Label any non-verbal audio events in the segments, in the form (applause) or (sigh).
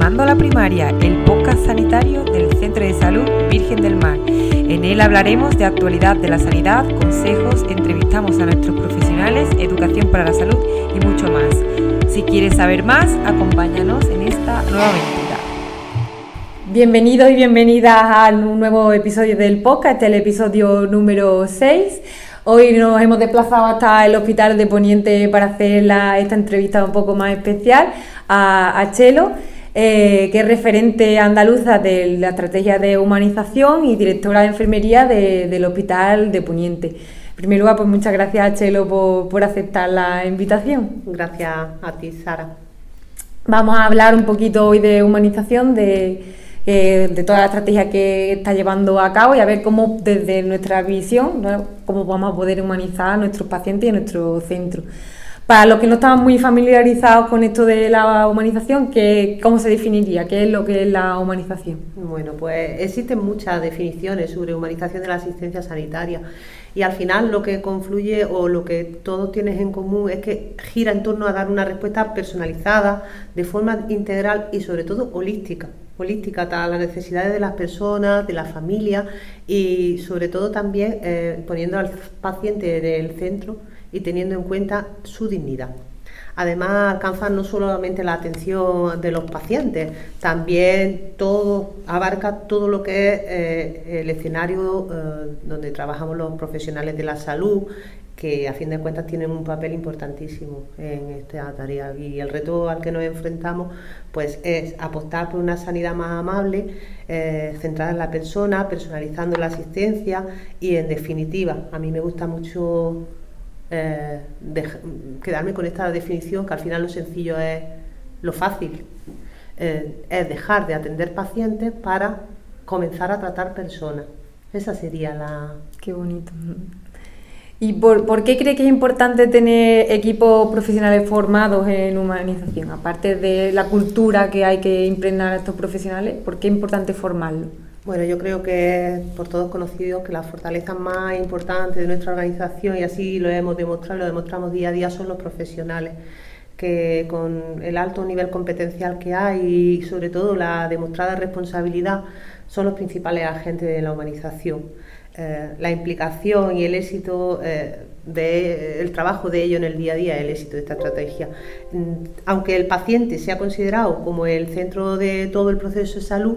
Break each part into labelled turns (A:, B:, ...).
A: Animando a la Primaria, el podcast sanitario del Centro de Salud Virgen del Mar. En él hablaremos de actualidad de la sanidad, consejos, entrevistamos a nuestros profesionales, educación para la salud y mucho más. Si quieres saber más, acompáñanos en esta nueva aventura. Bienvenidos y bienvenidas a un nuevo episodio del podcast, el episodio número 6. Hoy nos hemos desplazado hasta el Hospital de Poniente para hacer esta entrevista un poco más especial a, Chelo, eh, que es referente andaluza de la estrategia de humanización y directora de enfermería del Hospital de Poniente. En primer lugar, pues muchas gracias a Chelo por, aceptar la invitación.
B: Gracias a ti, Sara.
A: Vamos a hablar un poquito hoy de humanización, de, eh, de toda la estrategia que está llevando a cabo y a ver cómo desde nuestra visión, cómo vamos a poder humanizar a nuestros pacientes y a nuestro centro. Para los que no estaban muy familiarizados con esto de la humanización, ¿qué, ¿cómo se definiría? ¿Qué es lo que es la humanización?
B: Bueno, pues existen muchas definiciones sobre humanización de la asistencia sanitaria y al final lo que confluye o lo que todos tienes en común es que gira en torno a dar una respuesta personalizada, de forma integral y sobre todo holística holística a las necesidades de las personas, de la familia y sobre todo también eh, poniendo al paciente en el centro y teniendo en cuenta su dignidad. Además, alcanza no solamente la atención de los pacientes, también todo abarca todo lo que es eh, el escenario eh, donde trabajamos los profesionales de la salud, que a fin de cuentas tienen un papel importantísimo en esta tarea. Y el reto al que nos enfrentamos pues es apostar por una sanidad más amable, eh, centrada en la persona, personalizando la asistencia y en definitiva, a mí me gusta mucho eh, quedarme con esta definición, que al final lo sencillo es lo fácil, eh, es dejar de atender pacientes para comenzar a tratar personas. Esa sería la...
A: Qué bonito. ¿Y por, qué cree que es importante tener equipos profesionales formados en humanización? Aparte de la cultura que hay que impregnar a estos profesionales, ¿por qué es importante formarlos?
B: Bueno, yo creo que por todos conocido que la fortaleza más importante de nuestra organización, y así lo hemos demostrado, lo demostramos día a día, son los profesionales que con el alto nivel competencial que hay y sobre todo la demostrada responsabilidad son los principales agentes de la humanización. Eh, la implicación y el éxito eh, del trabajo de ello en el día a día, el éxito de esta estrategia. Mm, aunque el paciente sea considerado como el centro de todo el proceso de salud,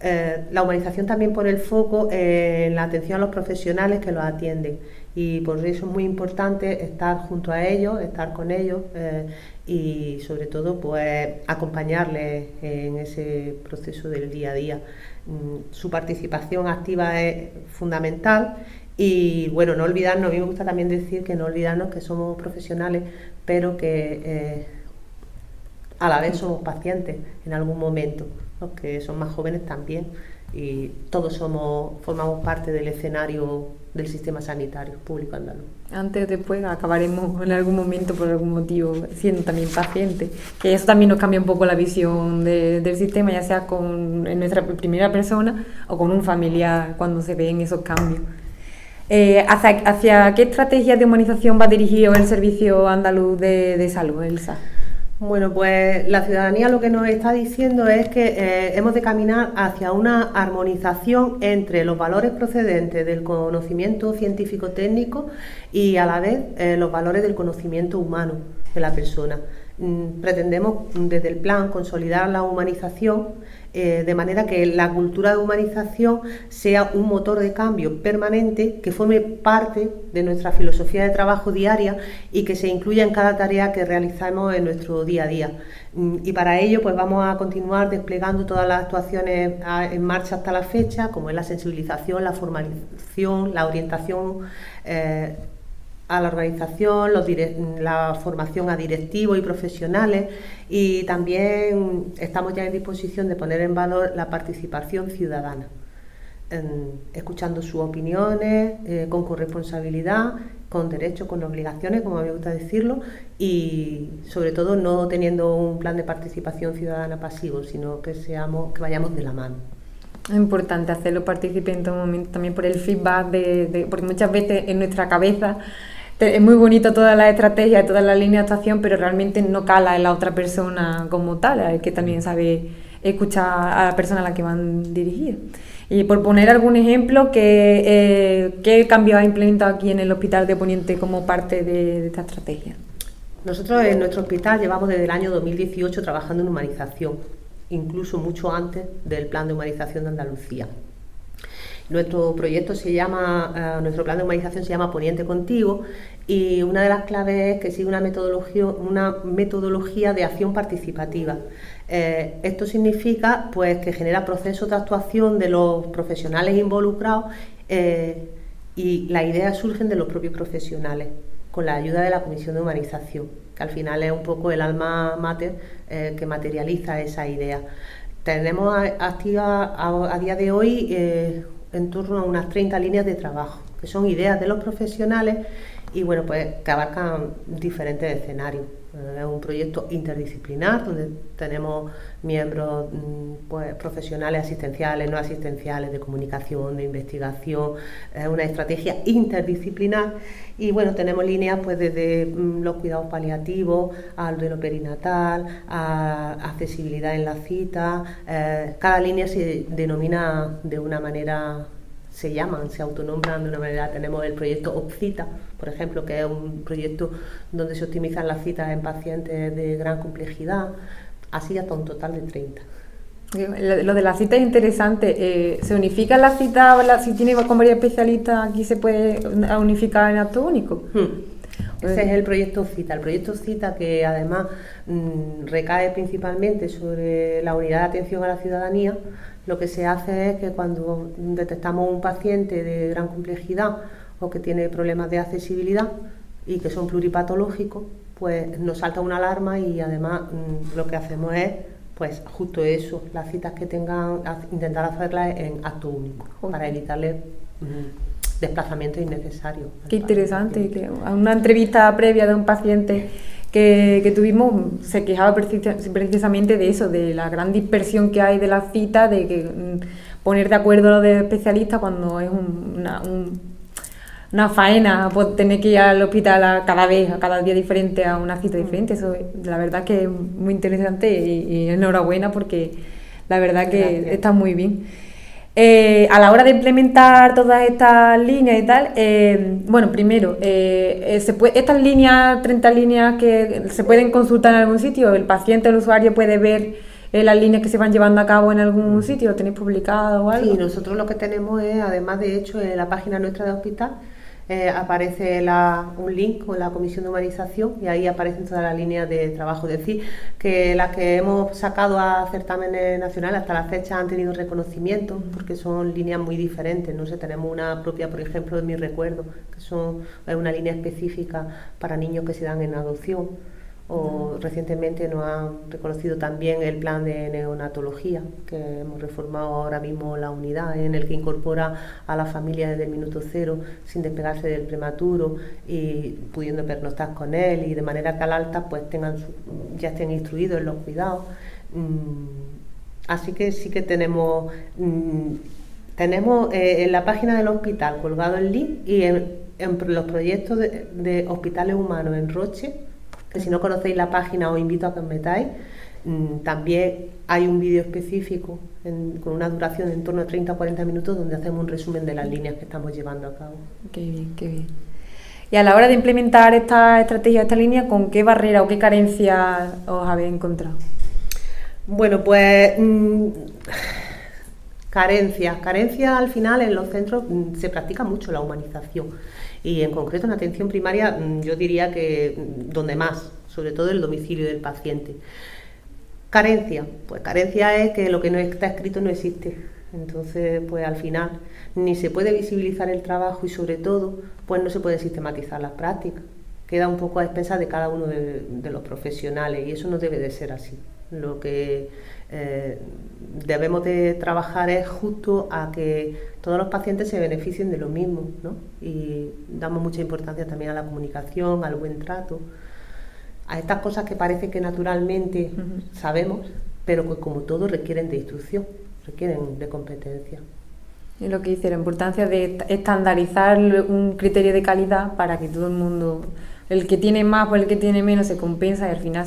B: eh, la humanización también pone el foco en la atención a los profesionales que los atienden y por eso es muy importante estar junto a ellos, estar con ellos eh, y sobre todo pues acompañarles en ese proceso del día a día. Mm, su participación activa es fundamental y bueno, no olvidarnos, a mí me gusta también decir que no olvidarnos que somos profesionales, pero que eh, a la vez somos pacientes en algún momento los que son más jóvenes también, y todos somos, formamos parte del escenario del sistema sanitario público andaluz.
A: Antes o después acabaremos en algún momento por algún motivo siendo también pacientes, que eso también nos cambia un poco la visión del sistema, ya sea con en nuestra primera persona o con un familiar cuando se ven esos cambios. Eh, ¿hacia, ¿hacia, qué estrategia de humanización va dirigido el Servicio Andaluz de, de Salud, Elsa?
B: Bueno, pues la ciudadanía lo que nos está diciendo es que eh, hemos de caminar hacia una armonización entre los valores procedentes del conocimiento científico-técnico y a la vez eh, los valores del conocimiento humano de la persona. Mm, pretendemos desde el plan consolidar la humanización eh, de manera que la cultura de humanización sea un motor de cambio permanente que forme parte de nuestra filosofía de trabajo diaria y que se incluya en cada tarea que realizamos en nuestro día a día. Mm, y para ello pues vamos a continuar desplegando todas las actuaciones en marcha hasta la fecha, como es la sensibilización, la formalización, la orientación. Eh, a la organización, la formación a directivos y profesionales y también estamos ya en disposición de poner en valor la participación ciudadana, escuchando sus opiniones eh, con corresponsabilidad, con derechos, con obligaciones, como me gusta decirlo, y sobre todo no teniendo un plan de participación ciudadana pasivo, sino que seamos, que vayamos de la mano.
A: Es importante hacerlo partícipe en todo momento, también por el feedback, de, porque muchas veces en nuestra cabeza es muy bonito toda la estrategia, toda la línea de actuación, pero realmente no cala en la otra persona como tal, que también sabe escuchar a la persona a la que van dirigidas. Y por poner algún ejemplo, ¿qué, eh, ¿qué cambio ha implementado aquí en el Hospital de Poniente como parte de, esta estrategia?
B: Nosotros en nuestro hospital llevamos desde el año 2018 trabajando en humanización, incluso mucho antes del plan de humanización de Andalucía. Nuestro proyecto se llama, eh, nuestro plan de humanización se llama Poniente Contigo y una de las claves es que sigue una metodología, una metodología de acción participativa. Eh, esto significa pues, que genera procesos de actuación de los profesionales involucrados eh, y las ideas surgen de los propios profesionales con la ayuda de la Comisión de Humanización, que al final es un poco el alma mater que materializa esa idea. Tenemos activa a, día de hoy en torno a unas 30 líneas de trabajo, que son ideas de los profesionales y bueno, pues que abarcan diferentes escenarios. Eh, es un proyecto interdisciplinar donde tenemos miembros mm, pues, profesionales asistenciales, no asistenciales, de comunicación, de investigación, es una estrategia interdisciplinar. Y bueno, tenemos líneas pues desde mm, los cuidados paliativos al lo perinatal, a accesibilidad en la cita, eh, cada línea se denomina de una manera se llaman, se autonombran de una manera. Tenemos el proyecto OPCITA, por ejemplo, que es un proyecto donde se optimizan las citas en pacientes de gran complejidad, así hasta un total de 30.
A: Lo de la cita es interesante. Eh, ¿Se unifica la cita? Si tiene con varios especialistas, aquí se puede unificar en acto único. Hmm.
B: Ese es el proyecto CITA. El proyecto CITA que además mm, recae principalmente sobre la unidad de atención a la ciudadanía, lo que se hace es que cuando detectamos un paciente de gran complejidad o que tiene problemas de accesibilidad y que son pluripatológicos, pues nos salta una alarma y además mm, lo que hacemos es pues justo eso, las citas que tengan, intentar hacerlas en acto único, para evitarle desplazamientos innecesarios.
A: Qué interesante, que una entrevista previa de un paciente que, tuvimos se quejaba precisamente de eso, de la gran dispersión que hay de la cita, de que mm, poner de acuerdo a los de especialistas cuando es una, una faena, pues tener que ir al hospital cada vez, a cada día diferente, a una cita diferente. Eso la verdad que es muy interesante y, enhorabuena porque la verdad que está muy bien. Eh, a la hora de implementar todas estas líneas y tal, eh, bueno, primero, eh, se puede, estas líneas, 30 líneas que se pueden consultar en algún sitio, el paciente, el usuario puede ver las líneas que se van llevando a cabo en algún sitio, ¿lo tenéis publicado o algo?
B: Sí, nosotros lo que tenemos es, además de hecho, en la página nuestra de hospital, eh, aparece un link con la comisión de humanización y ahí aparecen todas las líneas de trabajo. Es decir, que las que hemos sacado a certámenes nacionales hasta la fecha han tenido reconocimiento porque son líneas muy diferentes. No sé, tenemos una propia, por ejemplo, de mi recuerdo, que son es una línea específica para niños que se dan en adopción o recientemente nos han reconocido también el plan de neonatología, que hemos reformado ahora mismo la unidad, en el que incorpora a la familia desde el minuto cero, sin despegarse del prematuro y pudiendo pernoctar con él y de manera que al alta pues tengan ya estén instruidos en los cuidados. Mm, así que sí que tenemos, mm, tenemos eh, en la página del hospital colgado el link y en, los proyectos de hospitales humanos en Roche, si no conocéis la página os invito a que os metáis. Mm, también hay un vídeo específico con una duración de en torno a 30 o 40 minutos donde hacemos un resumen de las líneas que estamos llevando a cabo.
A: Qué bien, qué bien. Y a la hora de implementar esta estrategia, esta línea, ¿con qué barrera o qué carencia os habéis encontrado?
B: Bueno, pues mm, carencias. Carencias al final en los centros mm, se practica mucho la humanización y en concreto en atención primaria mm, yo diría que mm, donde más, sobre todo el domicilio del paciente. Carencia, pues carencia es que lo que no está escrito no existe. Entonces, pues al final ni se puede visibilizar el trabajo y sobre todo, pues no se puede sistematizar las prácticas. Queda un poco a expensas de cada uno de, de los profesionales y eso no debe de ser así. Lo que eh, debemos de trabajar es justo a que todos los pacientes se beneficien de lo mismo, ¿no? Y damos mucha importancia también a la comunicación, al buen trato, a estas cosas que parece que naturalmente sabemos, pero que como todo requieren de instrucción, requieren de competencia.
A: Y lo que dice, la importancia de estandarizar un criterio de calidad para que todo el mundo el que tiene más por el que tiene menos se compensa y al final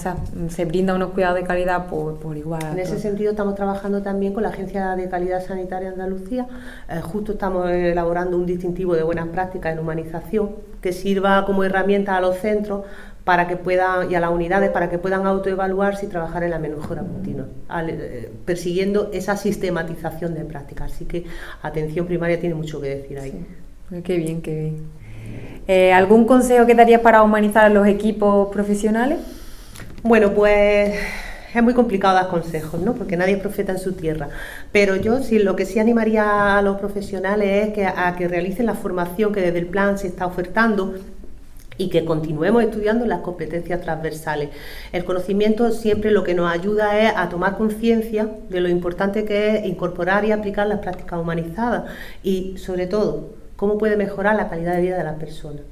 A: se, brinda unos cuidados de calidad por, igual.
B: En ese sentido estamos trabajando también con la Agencia de Calidad Sanitaria de Andalucía. Eh, justo estamos elaborando un distintivo de buenas prácticas en humanización que sirva como herramienta a los centros para que puedan y a las unidades para que puedan autoevaluarse y trabajar en la mejora continua, eh, persiguiendo esa sistematización de prácticas. Así que atención primaria tiene mucho que decir ahí.
A: Qué bien, qué bien. Eh, ¿Algún consejo que darías para humanizar a los equipos profesionales?
B: Bueno, pues es muy complicado dar consejos, ¿no? Porque nadie profeta en su tierra. Pero yo sí, lo que sí animaría a los profesionales es que, a que realicen la formación que desde el plan se está ofertando y que continuemos estudiando las competencias transversales. El conocimiento siempre lo que nos ayuda es a tomar conciencia de lo importante que es incorporar y aplicar las prácticas humanizadas y sobre todo cómo puede mejorar la calidad de vida de las personas.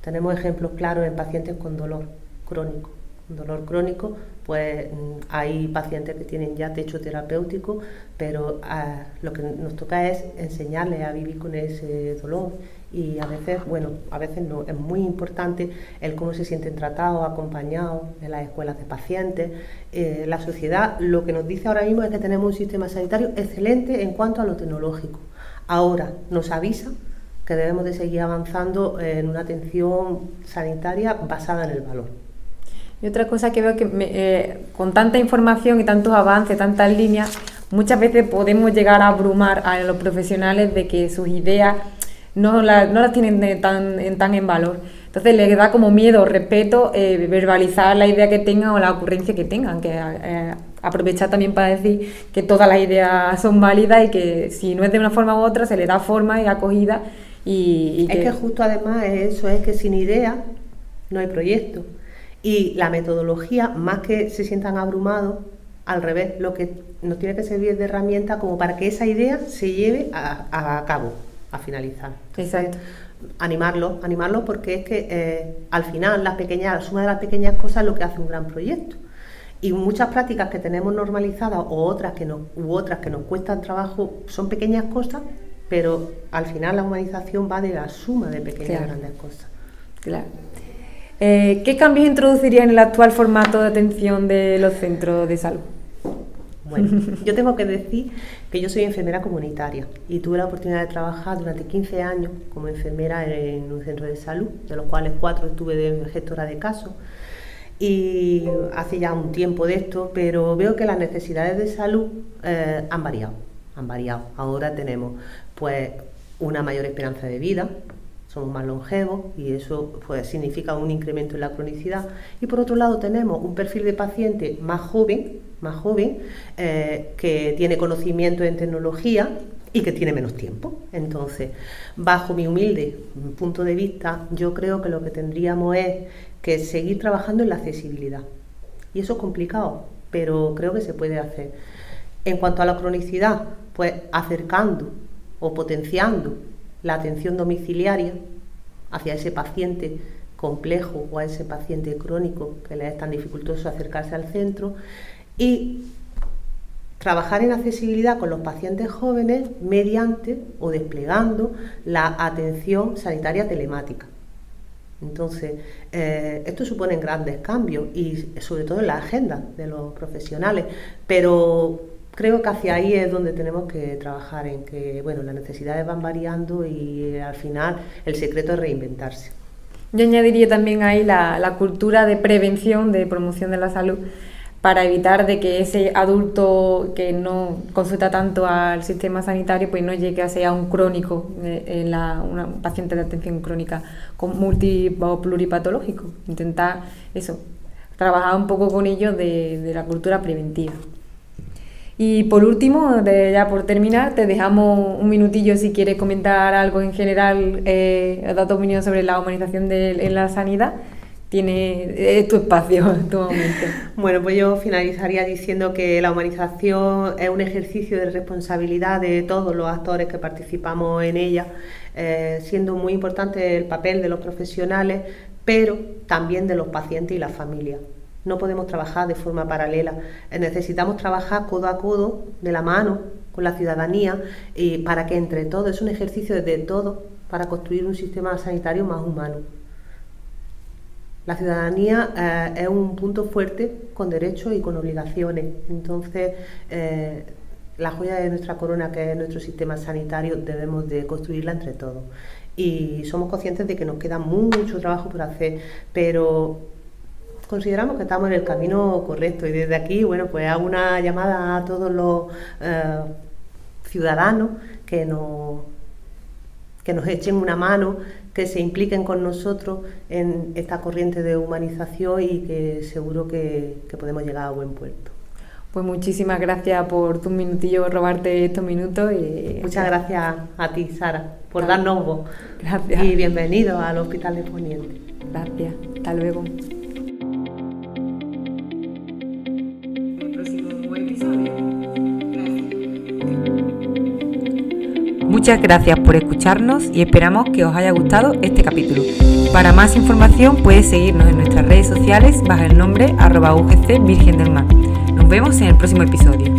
B: Tenemos ejemplos claros en pacientes con dolor crónico. Dolor crónico, pues mm, hay pacientes que tienen ya techo terapéutico, pero ah, lo que nos toca es enseñarles a vivir con ese dolor y a veces, bueno, a veces no, es muy importante el cómo se sienten tratados, acompañados en las escuelas de pacientes. Eh, la sociedad lo que nos dice ahora mismo es que tenemos un sistema sanitario excelente en cuanto a lo tecnológico. Ahora nos avisa que debemos de seguir avanzando en una atención sanitaria basada en el valor.
A: Y otra cosa que veo que eh, con tanta información y tantos avances, tantas líneas, muchas veces podemos llegar a abrumar a los profesionales de que sus ideas no, la, no las tienen tan, tan en valor. Entonces les da como miedo, respeto, eh, verbalizar la idea que tengan o la ocurrencia que tengan, que eh, aprovechar también para decir que todas las ideas son válidas y que si no es de una forma u otra se le da forma y acogida y,
B: es que... justo además eso es que sin idea no hay proyecto. Y la metodología, más que se sientan abrumados, al revés, lo que nos tiene que servir de herramienta como para que esa idea se lleve a, cabo, a finalizar.
A: Exacto.
B: Animarlo, animarlo porque es que eh, al final las pequeñas, la suma de las pequeñas cosas es lo que hace un gran proyecto. Y muchas prácticas que tenemos normalizadas o otras que no, u otras que nos cuestan trabajo son pequeñas cosas pero al final la humanización va de la suma de pequeñas y grandes cosas.
A: Claro. Eh, ¿Qué cambios introduciría en el actual formato de atención de los centros de salud?
B: Bueno, (laughs) yo tengo que decir que yo soy enfermera comunitaria y tuve la oportunidad de trabajar durante 15 años como enfermera en un centro de salud, de los cuales cuatro estuve de gestora de casos. Y hace ya un tiempo de esto, pero veo que las necesidades de salud eh, han variado han variado. Ahora tenemos pues una mayor esperanza de vida, somos más longevos y eso pues, significa un incremento en la cronicidad. Y por otro lado tenemos un perfil de paciente más joven, más joven, eh, que tiene conocimiento en tecnología y que tiene menos tiempo. Entonces, bajo mi humilde punto de vista, yo creo que lo que tendríamos es que seguir trabajando en la accesibilidad. Y eso es complicado, pero creo que se puede hacer. En cuanto a la cronicidad, pues acercando o potenciando la atención domiciliaria hacia ese paciente complejo o a ese paciente crónico que le es tan dificultoso acercarse al centro y trabajar en accesibilidad con los pacientes jóvenes mediante o desplegando la atención sanitaria telemática. Entonces, eh, esto supone grandes cambios y sobre todo en la agenda de los profesionales, pero creo que hacia ahí es donde tenemos que trabajar, en que bueno, las necesidades van variando y eh, al final el secreto es reinventarse.
A: Yo añadiría también ahí la, cultura de prevención, de promoción de la salud, para evitar de que ese adulto que no consulta tanto al sistema sanitario pues no llegue a ser un crónico, eh, la, un paciente de atención crónica con multi o pluripatológico. Intentar eso, trabajar un poco con ellos de la cultura preventiva. Y por último, ya por terminar, te dejamos un minutillo si quieres comentar algo en general, eh, dar tu opinión sobre la humanización de, en la sanidad. Tiene tu espacio, (laughs) tu momento.
B: Bueno, pues yo finalizaría diciendo que la humanización es un ejercicio de responsabilidad de todos los actores que participamos en ella, eh, siendo muy importante el papel de los profesionales, pero también de los pacientes y las familias no podemos trabajar de forma paralela. Eh, necesitamos trabajar codo a codo, de la mano, con la ciudadanía, y para que entre todos, es un ejercicio de todos, para construir un sistema sanitario más humano. la ciudadanía eh, es un punto fuerte con derechos y con obligaciones. Entonces, eh, la joya de nuestra corona, que es nuestro sistema sanitario, debemos de construirla entre todos. Y somos conscientes de que nos queda mucho trabajo por hacer, pero consideramos que estamos en el camino correcto y desde aquí, bueno, pues hago una llamada a todos los eh, ciudadanos que nos, que nos echen una mano que se impliquen con nosotros en esta corriente de humanización y que seguro que, podemos llegar a buen puerto.
A: Pues muchísimas gracias por tus minutillos, robarte estos minutos.
B: Y... Muchas gracias a ti, Sara, por darnos voz. Gracias. Y bienvenido al Hospital de Poniente.
A: Gracias. Hasta luego. Muchas gracias por escucharnos y esperamos que os haya gustado este capítulo. Para más información puedes seguirnos en nuestras redes sociales bajo el nombre arroba UGC Virgen del Mar. Nos vemos en el próximo episodio.